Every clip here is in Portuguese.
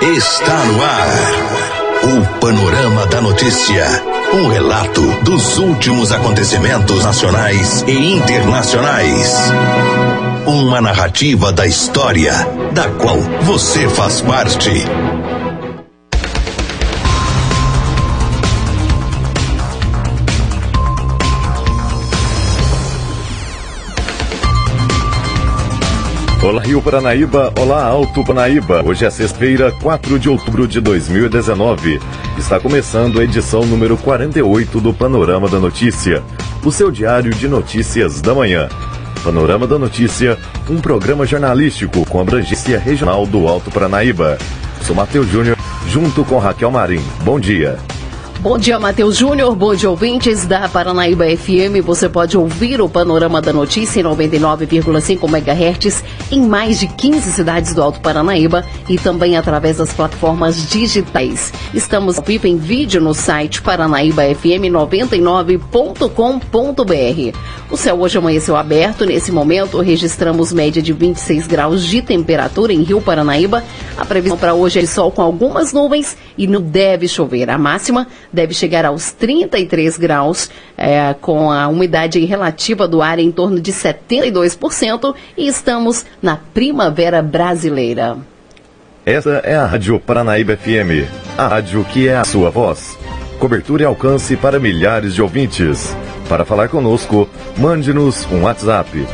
Está no ar. O Panorama da Notícia. Um relato dos últimos acontecimentos nacionais e internacionais. Uma narrativa da história, da qual você faz parte. Olá Rio Paranaíba, olá Alto Paranaíba. Hoje é sexta-feira, 4 de outubro de 2019. Está começando a edição número 48 do Panorama da Notícia, o seu diário de notícias da manhã. Panorama da Notícia, um programa jornalístico com abrangência regional do Alto Paranaíba. Sou Matheus Júnior, junto com Raquel Marim. Bom dia. Bom dia, Matheus Júnior. Bom dia, ouvintes da Paranaíba FM. Você pode ouvir o Panorama da Notícia em 99,5 MHz em mais de 15 cidades do Alto Paranaíba e também através das plataformas digitais. Estamos ao vivo em vídeo no site paranaíbafm99.com.br. O céu hoje amanheceu aberto. Nesse momento, registramos média de 26 graus de temperatura em Rio Paranaíba. A previsão para hoje é de sol com algumas nuvens e não deve chover. A máxima deve chegar aos 33 graus, é, com a umidade relativa do ar em torno de 72%, e estamos na primavera brasileira. Essa é a Rádio Paranaíba FM, a rádio que é a sua voz. Cobertura e alcance para milhares de ouvintes. Para falar conosco, mande-nos um WhatsApp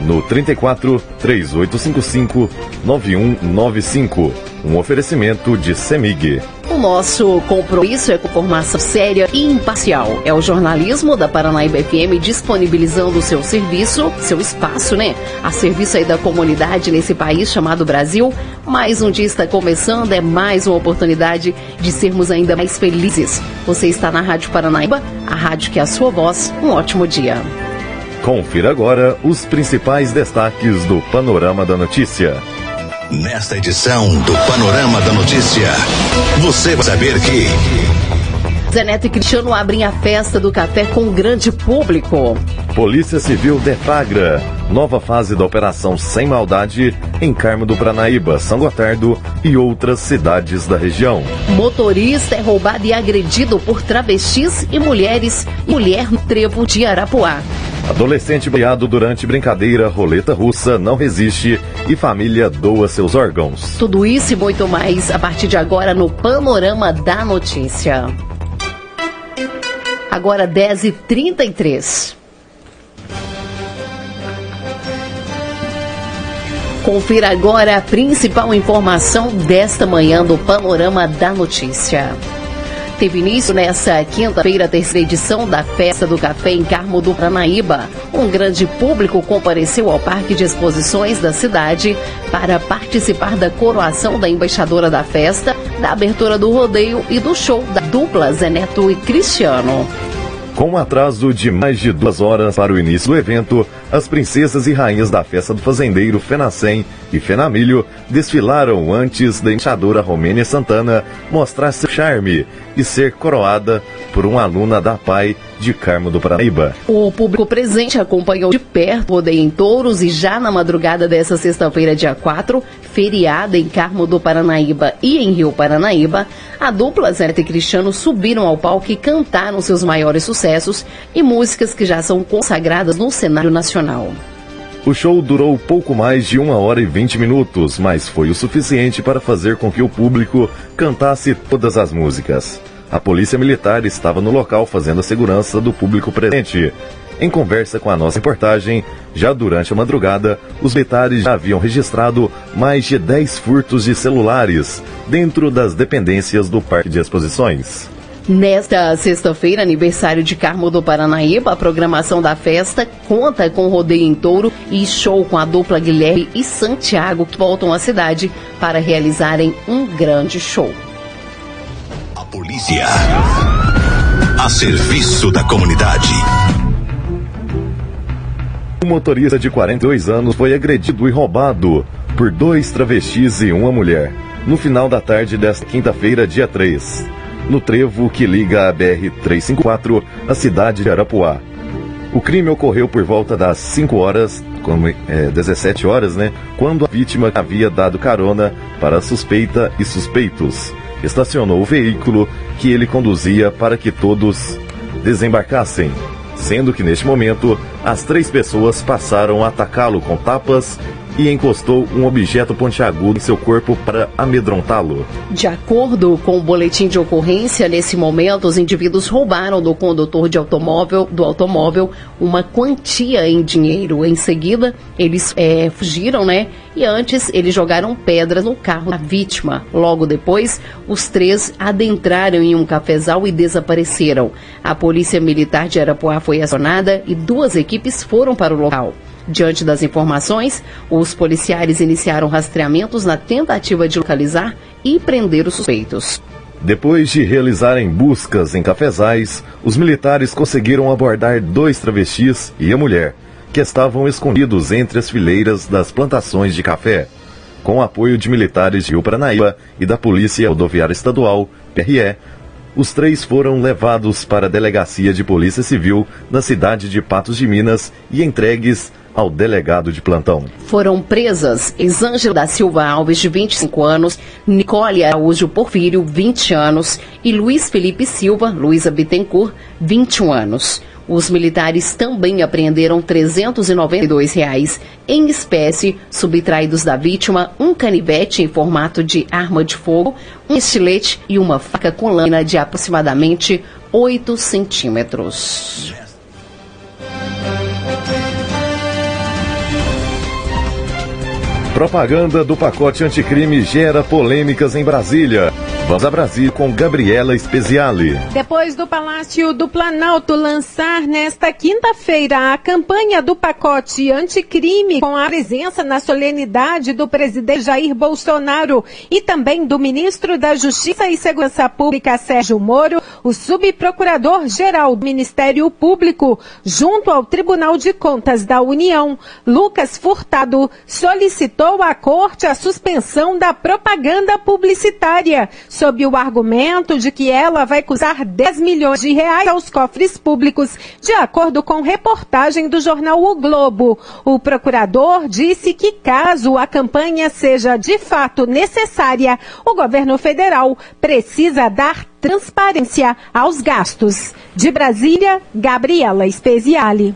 no 34 3855 9195. Um oferecimento de Semig. O nosso compromisso é com formação séria e imparcial. É o jornalismo da Paranaíba FM disponibilizando o seu serviço, seu espaço, né? A serviço aí da comunidade nesse país chamado Brasil. Mais um dia está começando, é mais uma oportunidade de sermos ainda mais felizes. Você está na Rádio Paranaíba, a rádio que é a sua voz. Um ótimo dia. Confira agora os principais destaques do Panorama da Notícia. Nesta edição do Panorama da Notícia, você vai saber que. Zé Neto e Cristiano abrem a festa do café com grande público. Polícia Civil deflagra nova fase da Operação Sem Maldade em Carmo do Pranaíba, São Gotardo e outras cidades da região. Motorista é roubado e agredido por travestis e mulheres mulher no trevo de Arapuá. Adolescente baleado durante brincadeira roleta russa não resiste e família doa seus órgãos. Tudo isso e muito mais a partir de agora no Panorama da Notícia. Agora 10h33. Confira agora a principal informação desta manhã do Panorama da Notícia. Teve início nessa quinta-feira a terceira edição da Festa do Café em Carmo do Paranaíba. Um grande público compareceu ao Parque de Exposições da cidade para participar da coroação da embaixadora da festa, da abertura do rodeio e do show da dupla Zeneto e Cristiano. Com um atraso de mais de duas horas para o início do evento, as princesas e rainhas da festa do fazendeiro Fenacem e Fenamilho desfilaram antes da embaixadora Romênia Santana mostrar seu charme e ser coroada por uma aluna da PAI de Carmo do Paraíba. O público presente acompanhou de perto o rodeio em touros e já na madrugada dessa sexta-feira, dia 4, feriada em Carmo do Paranaíba e em Rio Paranaíba, a dupla Zé e Cristiano subiram ao palco e cantaram seus maiores sucessos e músicas que já são consagradas no cenário nacional. O show durou pouco mais de uma hora e vinte minutos, mas foi o suficiente para fazer com que o público cantasse todas as músicas. A polícia militar estava no local fazendo a segurança do público presente. Em conversa com a nossa reportagem, já durante a madrugada, os militares já haviam registrado mais de 10 furtos de celulares dentro das dependências do Parque de Exposições. Nesta sexta-feira, aniversário de Carmo do Paranaíba, a programação da festa conta com rodeio em touro e show com a dupla Guilherme e Santiago que voltam à cidade para realizarem um grande show. Polícia. A serviço da comunidade. Um motorista de 42 anos foi agredido e roubado por dois travestis e uma mulher no final da tarde desta quinta-feira, dia 3 no trevo que liga a BR-354 à cidade de Arapuá. O crime ocorreu por volta das 5 horas, como, é, 17 horas, né? Quando a vítima havia dado carona para suspeita e suspeitos. Estacionou o veículo que ele conduzia para que todos desembarcassem, sendo que neste momento as três pessoas passaram a atacá-lo com tapas e encostou um objeto pontiagudo em seu corpo para amedrontá-lo. De acordo com o boletim de ocorrência, nesse momento os indivíduos roubaram do condutor de automóvel, do automóvel uma quantia em dinheiro. Em seguida, eles é, fugiram, né? E antes, eles jogaram pedras no carro da vítima. Logo depois, os três adentraram em um cafezal e desapareceram. A polícia militar de Arapuá foi acionada e duas equipes foram para o local. Diante das informações, os policiais iniciaram rastreamentos na tentativa de localizar e prender os suspeitos. Depois de realizarem buscas em cafezais, os militares conseguiram abordar dois travestis e a mulher, que estavam escondidos entre as fileiras das plantações de café. Com o apoio de militares de Rio Paranaíba e da Polícia Rodoviária Estadual, PRE, os três foram levados para a Delegacia de Polícia Civil na cidade de Patos de Minas e entregues ao delegado de plantão. Foram presas Exângela da Silva Alves, de 25 anos, Nicole Araújo Porfírio, 20 anos, e Luiz Felipe Silva, Luísa Bittencourt, 21 anos. Os militares também apreenderam 392 reais em espécie, subtraídos da vítima, um canivete em formato de arma de fogo, um estilete e uma faca com lâmina de aproximadamente 8 centímetros. Propaganda do pacote anticrime gera polêmicas em Brasília. Vamos a Brasília com Gabriela Speziale. Depois do Palácio do Planalto lançar nesta quinta-feira a campanha do pacote anticrime com a presença na solenidade do presidente Jair Bolsonaro e também do ministro da Justiça e Segurança Pública Sérgio Moro, o subprocurador-geral do Ministério Público, junto ao Tribunal de Contas da União, Lucas Furtado, solicitou à corte a suspensão da propaganda publicitária sob o argumento de que ela vai custar 10 milhões de reais aos cofres públicos, de acordo com reportagem do jornal O Globo. O procurador disse que caso a campanha seja de fato necessária, o governo federal precisa dar transparência aos gastos. De Brasília, Gabriela Speziale.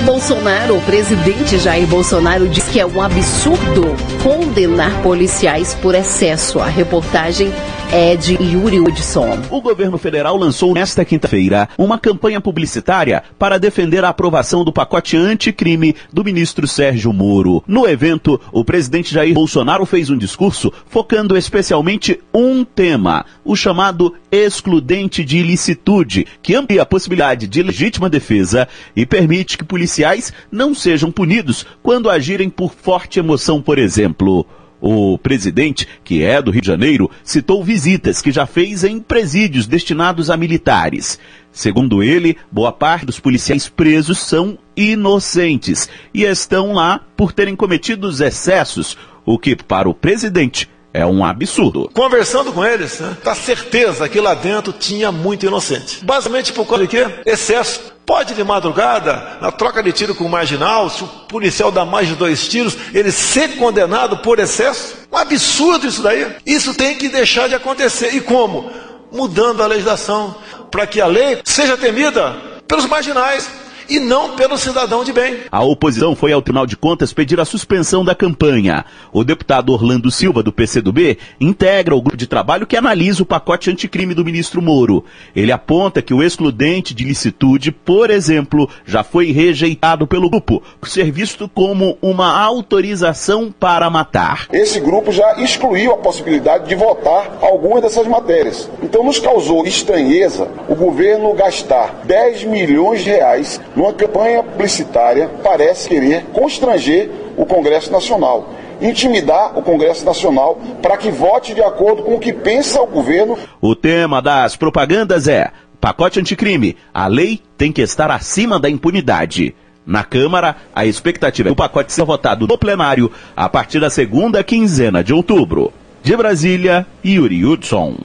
E Bolsonaro, o presidente Jair Bolsonaro, diz que é um absurdo condenar policiais por excesso. A reportagem é de Yuri Hudson. O governo federal lançou nesta quinta-feira uma campanha publicitária para defender a aprovação do pacote anticrime do ministro Sérgio Moro. No evento, o presidente Jair Bolsonaro fez um discurso focando especialmente um tema, o chamado excludente de ilicitude, que amplia a possibilidade de legítima defesa e permite que policiais não sejam punidos quando agirem por forte emoção, por exemplo. O presidente, que é do Rio de Janeiro, citou visitas que já fez em presídios destinados a militares. Segundo ele, boa parte dos policiais presos são inocentes e estão lá por terem cometido excessos, o que, para o presidente, é um absurdo. Conversando com eles, né, tá certeza que lá dentro tinha muito inocente. Basicamente por causa de quê? Excesso. Pode de madrugada, na troca de tiro com o marginal, se o policial dá mais de dois tiros, ele ser condenado por excesso? Um absurdo isso daí. Isso tem que deixar de acontecer. E como? Mudando a legislação para que a lei seja temida pelos marginais e não pelo cidadão de bem. A oposição foi ao Tribunal de Contas pedir a suspensão da campanha. O deputado Orlando Silva, do PCdoB, integra o grupo de trabalho que analisa o pacote anticrime do ministro Moro. Ele aponta que o excludente de licitude, por exemplo, já foi rejeitado pelo grupo, por ser visto como uma autorização para matar. Esse grupo já excluiu a possibilidade de votar algumas dessas matérias. Então nos causou estranheza o governo gastar 10 milhões de reais numa campanha publicitária, parece querer constranger o Congresso Nacional, intimidar o Congresso Nacional para que vote de acordo com o que pensa o governo. O tema das propagandas é pacote anticrime. A lei tem que estar acima da impunidade. Na Câmara, a expectativa é que o pacote seja votado no plenário a partir da segunda quinzena de outubro. De Brasília, Yuri Hudson.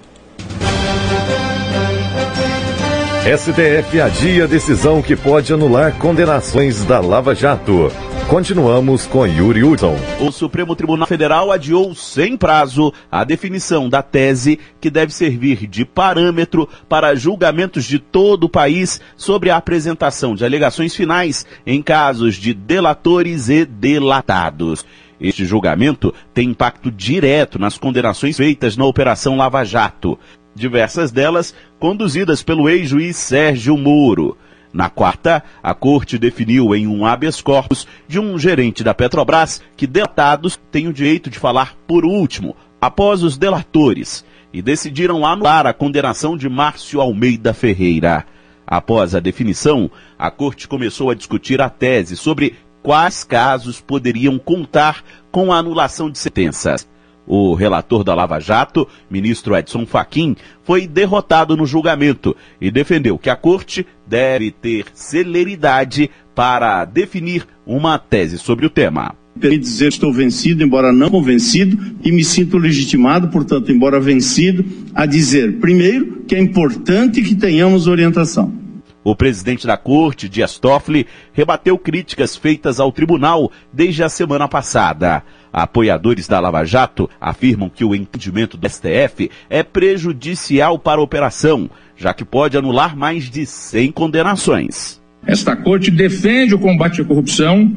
STF adia decisão que pode anular condenações da Lava Jato. Continuamos com Yuri Hudson. O Supremo Tribunal Federal adiou sem prazo a definição da tese que deve servir de parâmetro para julgamentos de todo o país sobre a apresentação de alegações finais em casos de delatores e delatados. Este julgamento tem impacto direto nas condenações feitas na Operação Lava Jato diversas delas conduzidas pelo ex-juiz Sérgio Moro. Na quarta, a corte definiu em um habeas corpus de um gerente da Petrobras que delatados têm o direito de falar por último, após os delatores, e decidiram anular a condenação de Márcio Almeida Ferreira. Após a definição, a corte começou a discutir a tese sobre quais casos poderiam contar com a anulação de sentenças. O relator da Lava Jato, ministro Edson Fachin, foi derrotado no julgamento e defendeu que a corte deve ter celeridade para definir uma tese sobre o tema. Permite dizer que estou vencido, embora não convencido, e me sinto legitimado, portanto, embora vencido, a dizer, primeiro, que é importante que tenhamos orientação. O presidente da corte, Dias Toffoli, rebateu críticas feitas ao tribunal desde a semana passada. Apoiadores da Lava Jato afirmam que o entendimento do STF é prejudicial para a operação, já que pode anular mais de 100 condenações. Esta corte defende o combate à corrupção,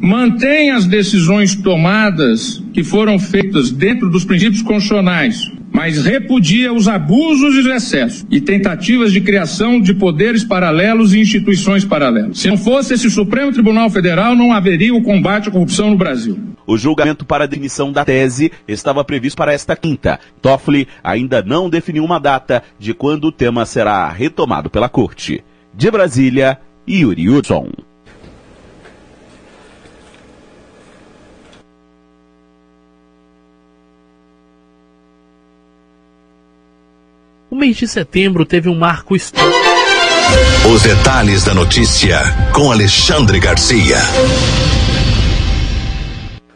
mantém as decisões tomadas que foram feitas dentro dos princípios constitucionais, mas repudia os abusos e os excessos e tentativas de criação de poderes paralelos e instituições paralelas. Se não fosse esse Supremo Tribunal Federal, não haveria o combate à corrupção no Brasil. O julgamento para a demissão da tese estava previsto para esta quinta. Toffoli ainda não definiu uma data de quando o tema será retomado pela corte. De Brasília, Yuri Hudson. O mês de setembro teve um marco histórico. Os detalhes da notícia com Alexandre Garcia.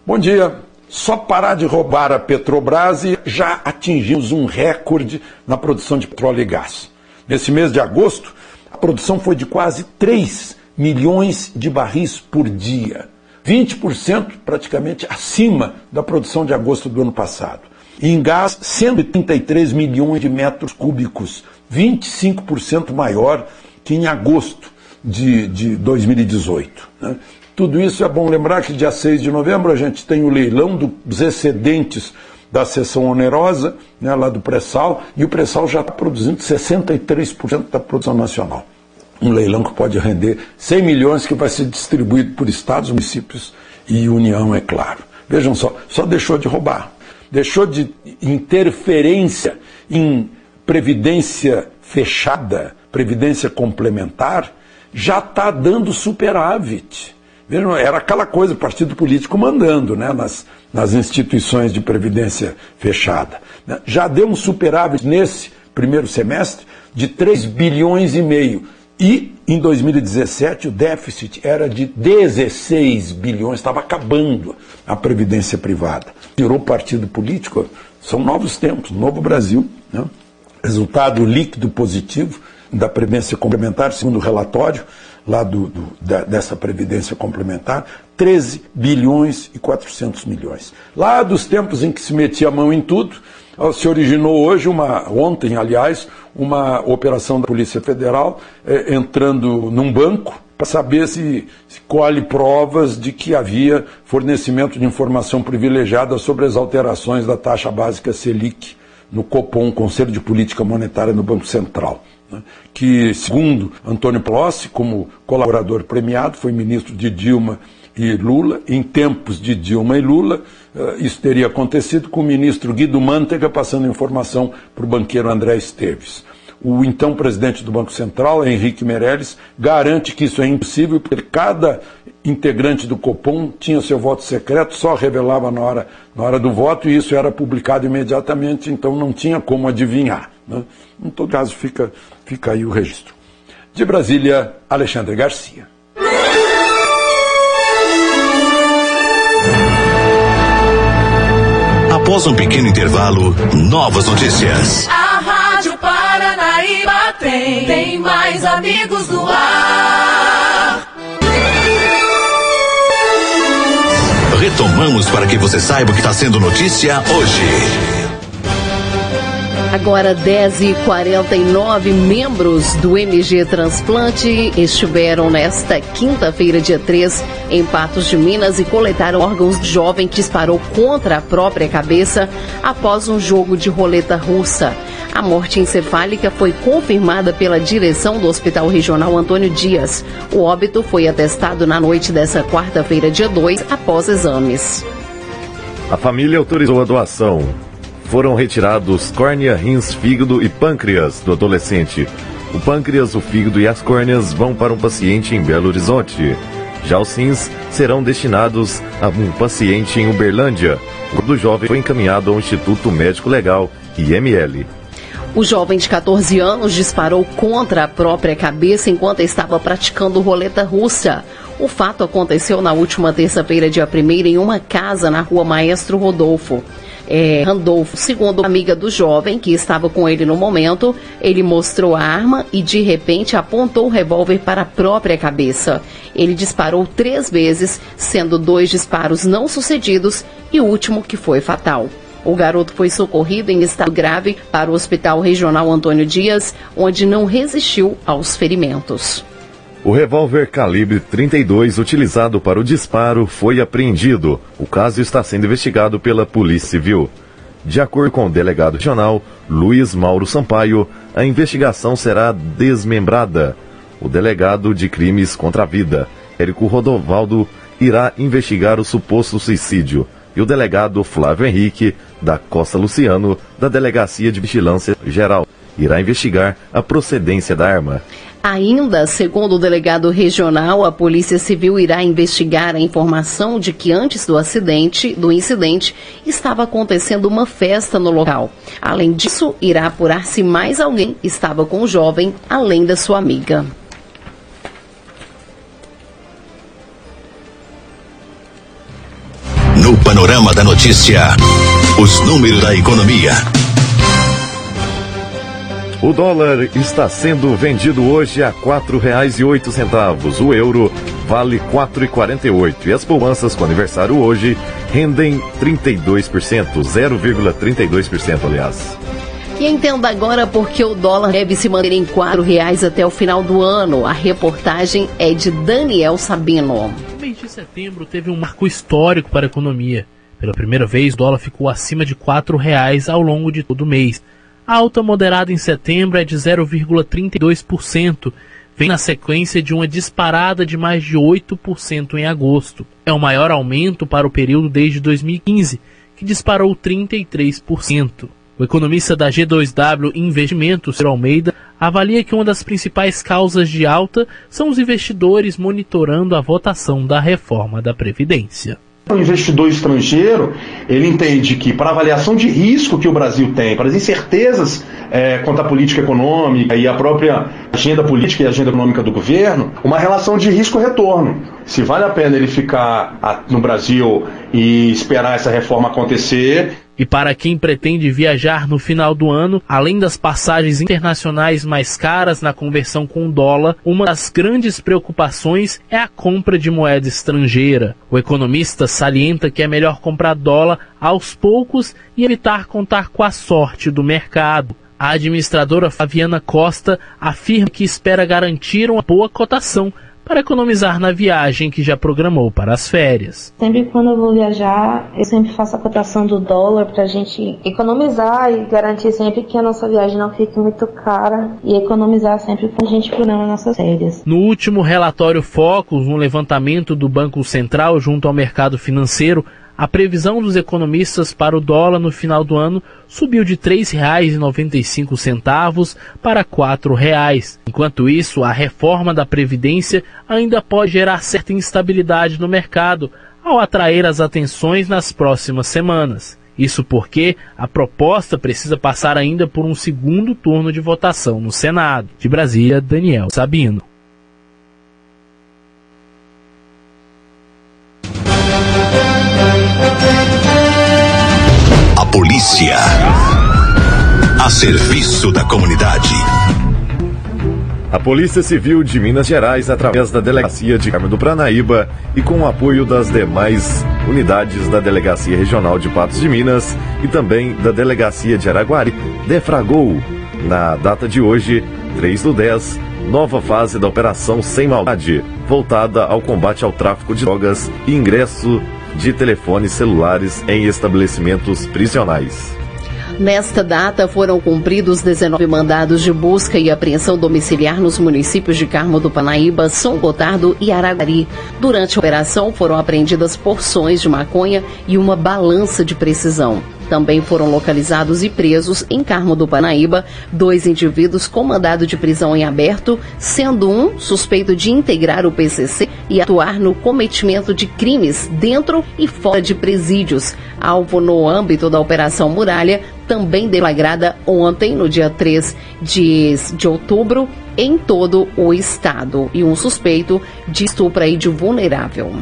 Bom dia. Só parar de roubar a Petrobras e já atingimos um recorde na produção de petróleo e gás. Nesse mês de agosto, a produção foi de quase 3 milhões de barris por dia. 20% praticamente acima da produção de agosto do ano passado. Em gás, 133 milhões de metros cúbicos, 25% maior que em agosto de, de 2018. Né? Tudo isso é bom lembrar que dia 6 de novembro a gente tem o leilão dos excedentes da seção onerosa, né, lá do pré-sal, e o pré-sal já está produzindo 63% da produção nacional. Um leilão que pode render 100 milhões que vai ser distribuído por estados, municípios e União, é claro. Vejam só, só deixou de roubar. Deixou de interferência em previdência fechada, previdência complementar, já está dando superávit. Era aquela coisa, partido político mandando né, nas, nas instituições de previdência fechada. Já deu um superávit nesse primeiro semestre de 3 bilhões e meio. E em 2017 o déficit era de 16 bilhões, estava acabando a previdência privada. Tirou partido político, são novos tempos, novo Brasil. Né? Resultado líquido positivo da previdência complementar, segundo o relatório, lá do, do, da, dessa previdência complementar, 13 bilhões e 400 milhões. Lá dos tempos em que se metia a mão em tudo, se originou hoje, uma, ontem, aliás, uma operação da Polícia Federal eh, entrando num banco para saber se, se colhe provas de que havia fornecimento de informação privilegiada sobre as alterações da taxa básica Selic no Copom, Conselho de Política Monetária no Banco Central né, que, segundo Antônio Plossi, como colaborador premiado, foi ministro de Dilma e Lula. Em tempos de Dilma e Lula, uh, isso teria acontecido com o ministro Guido Mantega passando informação para o banqueiro André Esteves. O então presidente do Banco Central, Henrique Meirelles, garante que isso é impossível, porque cada integrante do Copom tinha seu voto secreto, só revelava na hora, na hora do voto e isso era publicado imediatamente, então não tinha como adivinhar. Né? Em todo caso, fica, fica aí o registro. De Brasília, Alexandre Garcia. Após um pequeno intervalo, novas notícias. A Rádio Paranaíba tem, tem mais amigos no ar. Retomamos para que você saiba o que está sendo notícia hoje. Agora 10h49 membros do MG Transplante estiveram nesta quinta-feira, dia 3, em Patos de Minas e coletaram órgãos de jovem que disparou contra a própria cabeça após um jogo de roleta russa. A morte encefálica foi confirmada pela direção do Hospital Regional Antônio Dias. O óbito foi atestado na noite dessa quarta-feira, dia 2, após exames. A família autorizou a doação foram retirados córnea, rins, fígado e pâncreas do adolescente. O pâncreas, o fígado e as córneas vão para um paciente em Belo Horizonte. Já os rins serão destinados a um paciente em Uberlândia. O do jovem foi encaminhado ao Instituto Médico Legal, IML. O jovem de 14 anos disparou contra a própria cabeça enquanto estava praticando roleta russa. O fato aconteceu na última terça-feira, dia 1 em uma casa na rua Maestro Rodolfo é, Randolfo. Segundo a amiga do jovem, que estava com ele no momento, ele mostrou a arma e de repente apontou o revólver para a própria cabeça. Ele disparou três vezes, sendo dois disparos não sucedidos e o último que foi fatal. O garoto foi socorrido em estado grave para o Hospital Regional Antônio Dias, onde não resistiu aos ferimentos. O revólver calibre 32 utilizado para o disparo foi apreendido. O caso está sendo investigado pela Polícia Civil. De acordo com o delegado regional Luiz Mauro Sampaio, a investigação será desmembrada. O delegado de crimes contra a vida, Érico Rodovaldo, irá investigar o suposto suicídio. E o delegado Flávio Henrique, da Costa Luciano, da Delegacia de Vigilância Geral, irá investigar a procedência da arma. Ainda, segundo o delegado regional, a Polícia Civil irá investigar a informação de que antes do acidente, do incidente, estava acontecendo uma festa no local. Além disso, irá apurar se mais alguém estava com o jovem, além da sua amiga. No panorama da notícia, os números da economia. O dólar está sendo vendido hoje a R$ 4,08. O euro vale R$ 4,48. E as poupanças com aniversário hoje rendem 32%, 0,32%, aliás. E entenda agora porque o dólar deve se manter em R$ reais até o final do ano. A reportagem é de Daniel Sabino. O mês de setembro teve um marco histórico para a economia. Pela primeira vez, o dólar ficou acima de R$ reais ao longo de todo o mês. A alta moderada em setembro é de 0,32%, vem na sequência de uma disparada de mais de 8% em agosto. É o maior aumento para o período desde 2015, que disparou 33%. O economista da G2W Investimentos, Ciro Almeida, avalia que uma das principais causas de alta são os investidores monitorando a votação da reforma da Previdência. O investidor estrangeiro ele entende que para avaliação de risco que o Brasil tem, para as incertezas é, quanto à política econômica e a própria agenda política e agenda econômica do governo, uma relação de risco-retorno. Se vale a pena ele ficar no Brasil e esperar essa reforma acontecer e para quem pretende viajar no final do ano, além das passagens internacionais mais caras na conversão com o dólar, uma das grandes preocupações é a compra de moeda estrangeira. O economista salienta que é melhor comprar dólar aos poucos e evitar contar com a sorte do mercado. A administradora Fabiana Costa afirma que espera garantir uma boa cotação para economizar na viagem que já programou para as férias. Sempre quando eu vou viajar, eu sempre faço a cotação do dólar para a gente economizar e garantir sempre que a nossa viagem não fique muito cara e economizar sempre quando a gente programa nossas férias. No último relatório Focus, um levantamento do Banco Central junto ao mercado financeiro, a previsão dos economistas para o dólar no final do ano subiu de R$ 3,95 para R$ 4,00. Enquanto isso, a reforma da Previdência ainda pode gerar certa instabilidade no mercado ao atrair as atenções nas próximas semanas. Isso porque a proposta precisa passar ainda por um segundo turno de votação no Senado. De Brasília, Daniel Sabino. Polícia. A serviço da comunidade. A Polícia Civil de Minas Gerais, através da Delegacia de Carmo do Pranaíba e com o apoio das demais unidades da Delegacia Regional de Patos de Minas e também da Delegacia de Araguari, defragou, na data de hoje, 3 do 10, nova fase da Operação Sem Maldade, voltada ao combate ao tráfico de drogas e ingresso de telefones celulares em estabelecimentos prisionais. Nesta data foram cumpridos 19 mandados de busca e apreensão domiciliar nos municípios de Carmo do Panaíba, São Gotardo e Araguari. Durante a operação foram apreendidas porções de maconha e uma balança de precisão. Também foram localizados e presos em Carmo do Panaíba dois indivíduos com mandado de prisão em aberto, sendo um suspeito de integrar o PCC e atuar no cometimento de crimes dentro e fora de presídios, alvo no âmbito da Operação Muralha, também deflagrada ontem, no dia 3 de, de outubro, em todo o estado, e um suspeito de estupro aí de vulnerável.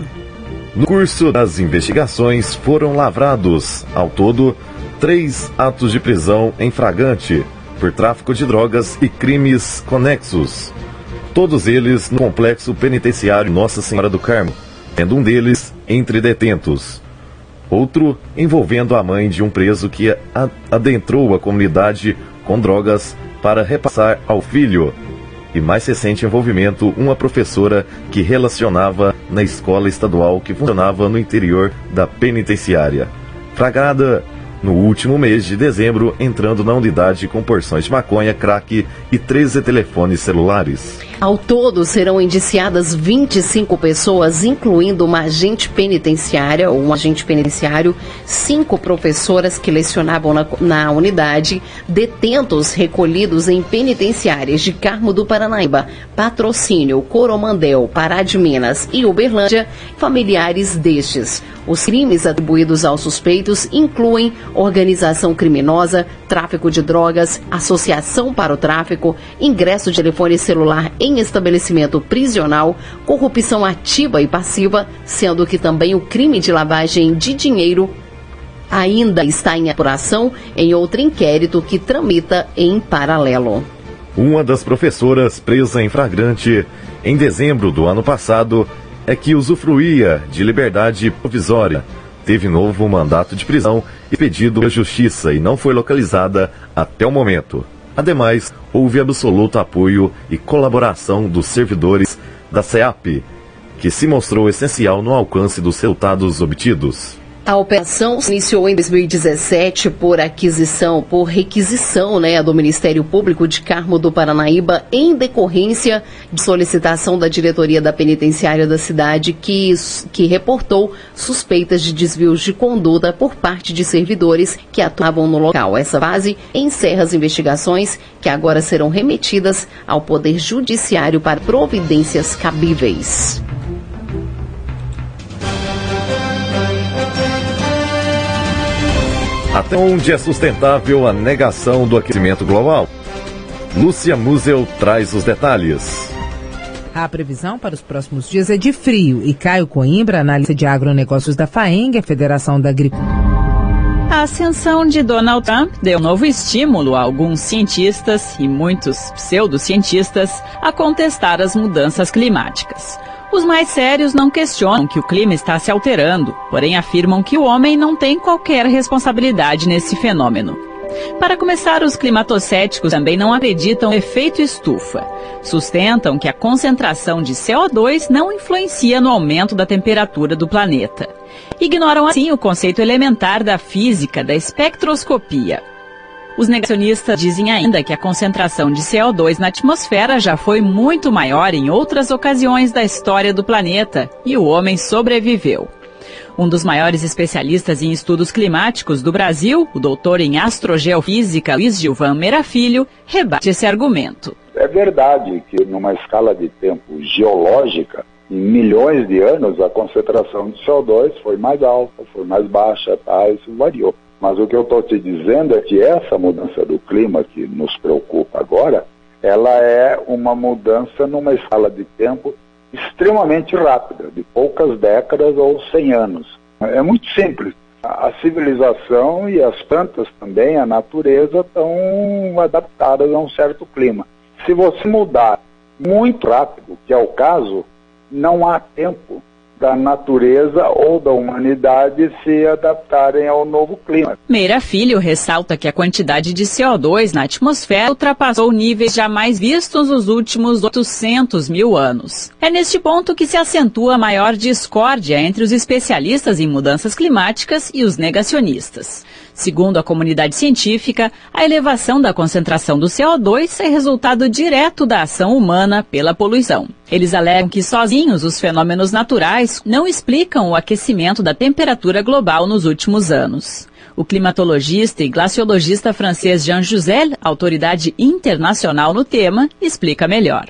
No curso das investigações foram lavrados, ao todo, três atos de prisão em fragante por tráfico de drogas e crimes conexos. Todos eles no complexo penitenciário Nossa Senhora do Carmo, tendo um deles entre detentos. Outro envolvendo a mãe de um preso que adentrou a comunidade com drogas para repassar ao filho e mais recente envolvimento uma professora que relacionava na escola estadual que funcionava no interior da penitenciária. Flagrada no último mês de dezembro, entrando na unidade com porções de maconha, crack e 13 telefones celulares. Ao todo, serão indiciadas 25 pessoas, incluindo uma agente penitenciária ou um agente penitenciário, cinco professoras que lecionavam na, na unidade, detentos recolhidos em penitenciárias de Carmo do Paranaíba, Patrocínio, Coromandel, Pará de Minas e Uberlândia, familiares destes. Os crimes atribuídos aos suspeitos incluem organização criminosa, tráfico de drogas, associação para o tráfico, ingresso de telefone celular em estabelecimento prisional, corrupção ativa e passiva, sendo que também o crime de lavagem de dinheiro ainda está em apuração em outro inquérito que tramita em paralelo. Uma das professoras presa em flagrante em dezembro do ano passado é que usufruía de liberdade provisória. Teve novo mandato de prisão e pedido à justiça e não foi localizada até o momento. Ademais, houve absoluto apoio e colaboração dos servidores da CEAP, que se mostrou essencial no alcance dos resultados obtidos. A operação se iniciou em 2017 por aquisição, por requisição né, do Ministério Público de Carmo do Paranaíba, em decorrência de solicitação da diretoria da penitenciária da cidade, que, que reportou suspeitas de desvios de conduta por parte de servidores que atuavam no local. Essa base encerra as investigações que agora serão remetidas ao Poder Judiciário para providências cabíveis. Até onde é sustentável a negação do aquecimento global? Lúcia Musel traz os detalhes. A previsão para os próximos dias é de frio e Caio Coimbra, analista de agronegócios da FAENG, a Federação da Agricultura. A ascensão de Donald Trump deu novo estímulo a alguns cientistas e muitos pseudocientistas a contestar as mudanças climáticas. Os mais sérios não questionam que o clima está se alterando, porém afirmam que o homem não tem qualquer responsabilidade nesse fenômeno. Para começar, os climatocéticos também não acreditam no efeito estufa. Sustentam que a concentração de CO2 não influencia no aumento da temperatura do planeta. Ignoram assim o conceito elementar da física da espectroscopia. Os negacionistas dizem ainda que a concentração de CO2 na atmosfera já foi muito maior em outras ocasiões da história do planeta e o homem sobreviveu. Um dos maiores especialistas em estudos climáticos do Brasil, o doutor em astrogeofísica Luiz Gilvan Meira Filho, rebate esse argumento. É verdade que numa escala de tempo geológica, em milhões de anos, a concentração de CO2 foi mais alta, foi mais baixa, tá? Isso variou. Mas o que eu estou te dizendo é que essa mudança do clima que nos preocupa agora, ela é uma mudança numa escala de tempo extremamente rápida, de poucas décadas ou 100 anos. É muito simples. A civilização e as plantas também, a natureza, estão adaptadas a um certo clima. Se você mudar muito rápido, que é o caso, não há tempo da natureza ou da humanidade se adaptarem ao novo clima. Meira Filho ressalta que a quantidade de CO2 na atmosfera ultrapassou níveis jamais vistos nos últimos 800 mil anos. É neste ponto que se acentua a maior discórdia entre os especialistas em mudanças climáticas e os negacionistas. Segundo a comunidade científica, a elevação da concentração do CO2 é resultado direto da ação humana pela poluição. Eles alegam que sozinhos os fenômenos naturais não explicam o aquecimento da temperatura global nos últimos anos. O climatologista e glaciologista francês Jean Jouzel, autoridade internacional no tema, explica melhor.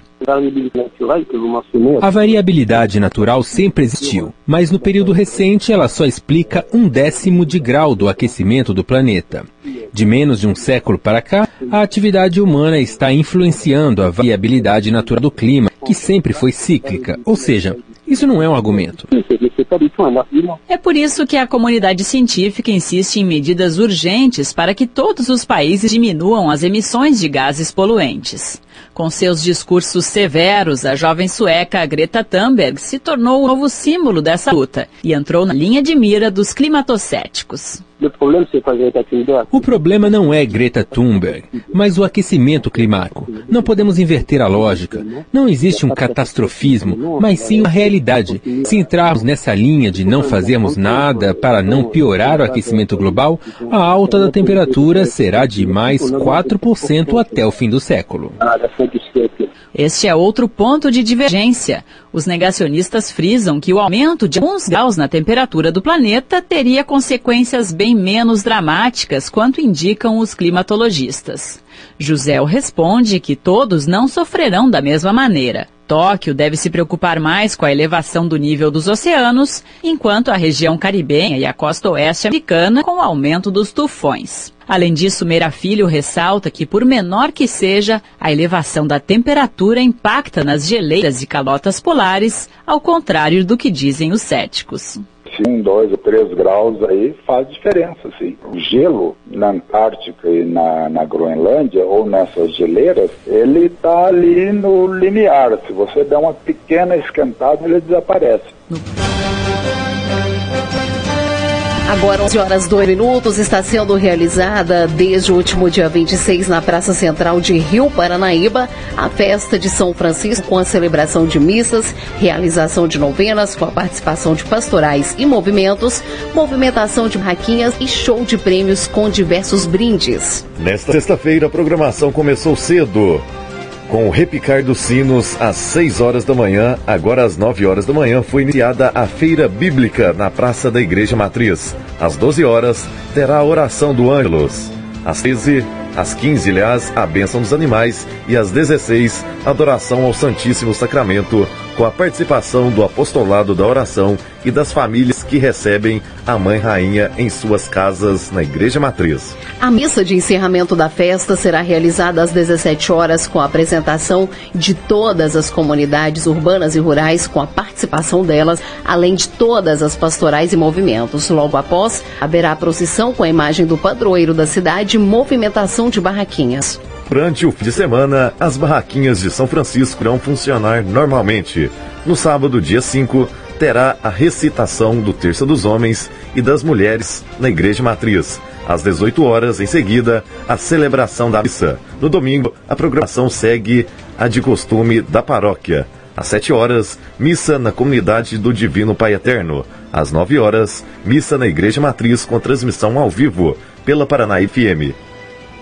A variabilidade natural sempre existiu, mas no período recente ela só explica um décimo de grau do aquecimento do planeta. De menos de um século para cá, a atividade humana está influenciando a variabilidade natural do clima, que sempre foi cíclica, ou seja, isso não é um argumento. É por isso que a comunidade científica insiste em medidas urgentes para que todos os países diminuam as emissões de gases poluentes. Com seus discursos severos, a jovem sueca Greta Thunberg se tornou o novo símbolo dessa luta e entrou na linha de mira dos climatocéticos. O problema não é Greta Thunberg, mas o aquecimento climático. Não podemos inverter a lógica. Não existe um catastrofismo, mas sim uma realidade. Se entrarmos nessa linha de não fazermos nada para não piorar o aquecimento global, a alta da temperatura será de mais 4% até o fim do século. Este é outro ponto de divergência. Os negacionistas frisam que o aumento de alguns graus na temperatura do planeta teria consequências bem menos dramáticas quanto indicam os climatologistas. José responde que todos não sofrerão da mesma maneira. Tóquio deve se preocupar mais com a elevação do nível dos oceanos, enquanto a região caribenha e a costa oeste americana com o aumento dos tufões. Além disso, Meira Filho ressalta que, por menor que seja, a elevação da temperatura impacta nas geleiras e calotas polares, ao contrário do que dizem os céticos um, dois ou três graus aí faz diferença, sim. O gelo na Antártica e na, na Groenlândia ou nessas geleiras, ele está ali no limiar. Se você der uma pequena esquentada, ele desaparece. Agora, 11 horas 2 minutos, está sendo realizada desde o último dia 26 na Praça Central de Rio Paranaíba a festa de São Francisco com a celebração de missas, realização de novenas com a participação de pastorais e movimentos, movimentação de raquinhas e show de prêmios com diversos brindes. Nesta sexta-feira, a programação começou cedo. Com o repicar dos sinos às 6 horas da manhã, agora às 9 horas da manhã, foi iniciada a Feira Bíblica na Praça da Igreja Matriz. Às 12 horas, terá a oração do Ângelos. Às 13, às 15, aliás, a bênção dos animais. E às 16, adoração ao Santíssimo Sacramento, com a participação do apostolado da oração e das famílias que recebem a Mãe Rainha em suas casas na Igreja Matriz. A missa de encerramento da festa será realizada às 17 horas com a apresentação de todas as comunidades urbanas e rurais com a participação delas, além de todas as pastorais e movimentos. Logo após, haverá a procissão com a imagem do padroeiro da cidade e movimentação de barraquinhas. Durante o fim de semana, as barraquinhas de São Francisco irão funcionar normalmente. No sábado, dia 5, terá a recitação do Terça dos Homens e das Mulheres na Igreja Matriz. Às 18 horas, em seguida, a celebração da missa. No domingo, a programação segue a de costume da paróquia. Às 7 horas, missa na comunidade do Divino Pai Eterno. Às 9 horas, missa na Igreja Matriz com transmissão ao vivo pela Paraná FM.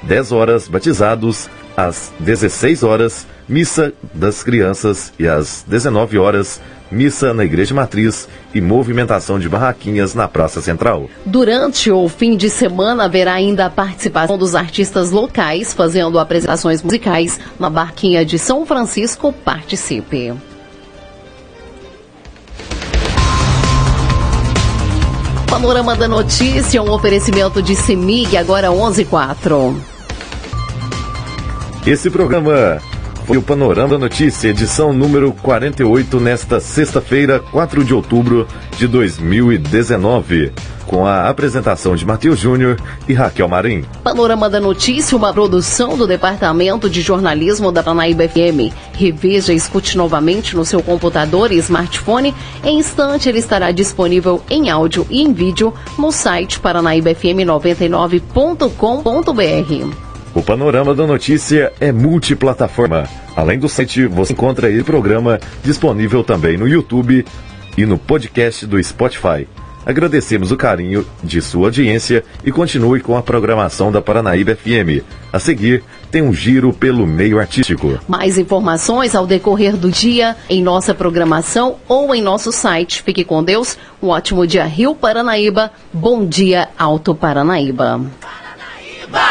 10 horas, batizados. Às 16 horas, missa das crianças. E às 19 horas, missa na Igreja Matriz e movimentação de barraquinhas na Praça Central. Durante o fim de semana haverá ainda a participação dos artistas locais fazendo apresentações musicais na Barquinha de São Francisco. Participe. Panorama da Notícia, um oferecimento de CEMIG, agora 11 4. Esse programa foi o Panorama da Notícia, edição número 48, nesta sexta-feira, 4 de outubro de 2019 com a apresentação de Matheus Júnior e Raquel Marim. Panorama da Notícia, uma produção do Departamento de Jornalismo da Paranaíba FM. Reveja e escute novamente no seu computador e smartphone. Em instante, ele estará disponível em áudio e em vídeo no site paranaíbafm99.com.br. O Panorama da Notícia é multiplataforma. Além do site, você encontra esse programa disponível também no YouTube e no podcast do Spotify. Agradecemos o carinho de sua audiência e continue com a programação da Paranaíba FM. A seguir, tem um giro pelo meio artístico. Mais informações ao decorrer do dia em nossa programação ou em nosso site. Fique com Deus. Um ótimo dia, Rio Paranaíba. Bom dia, Alto Paranaíba. Paranaíba!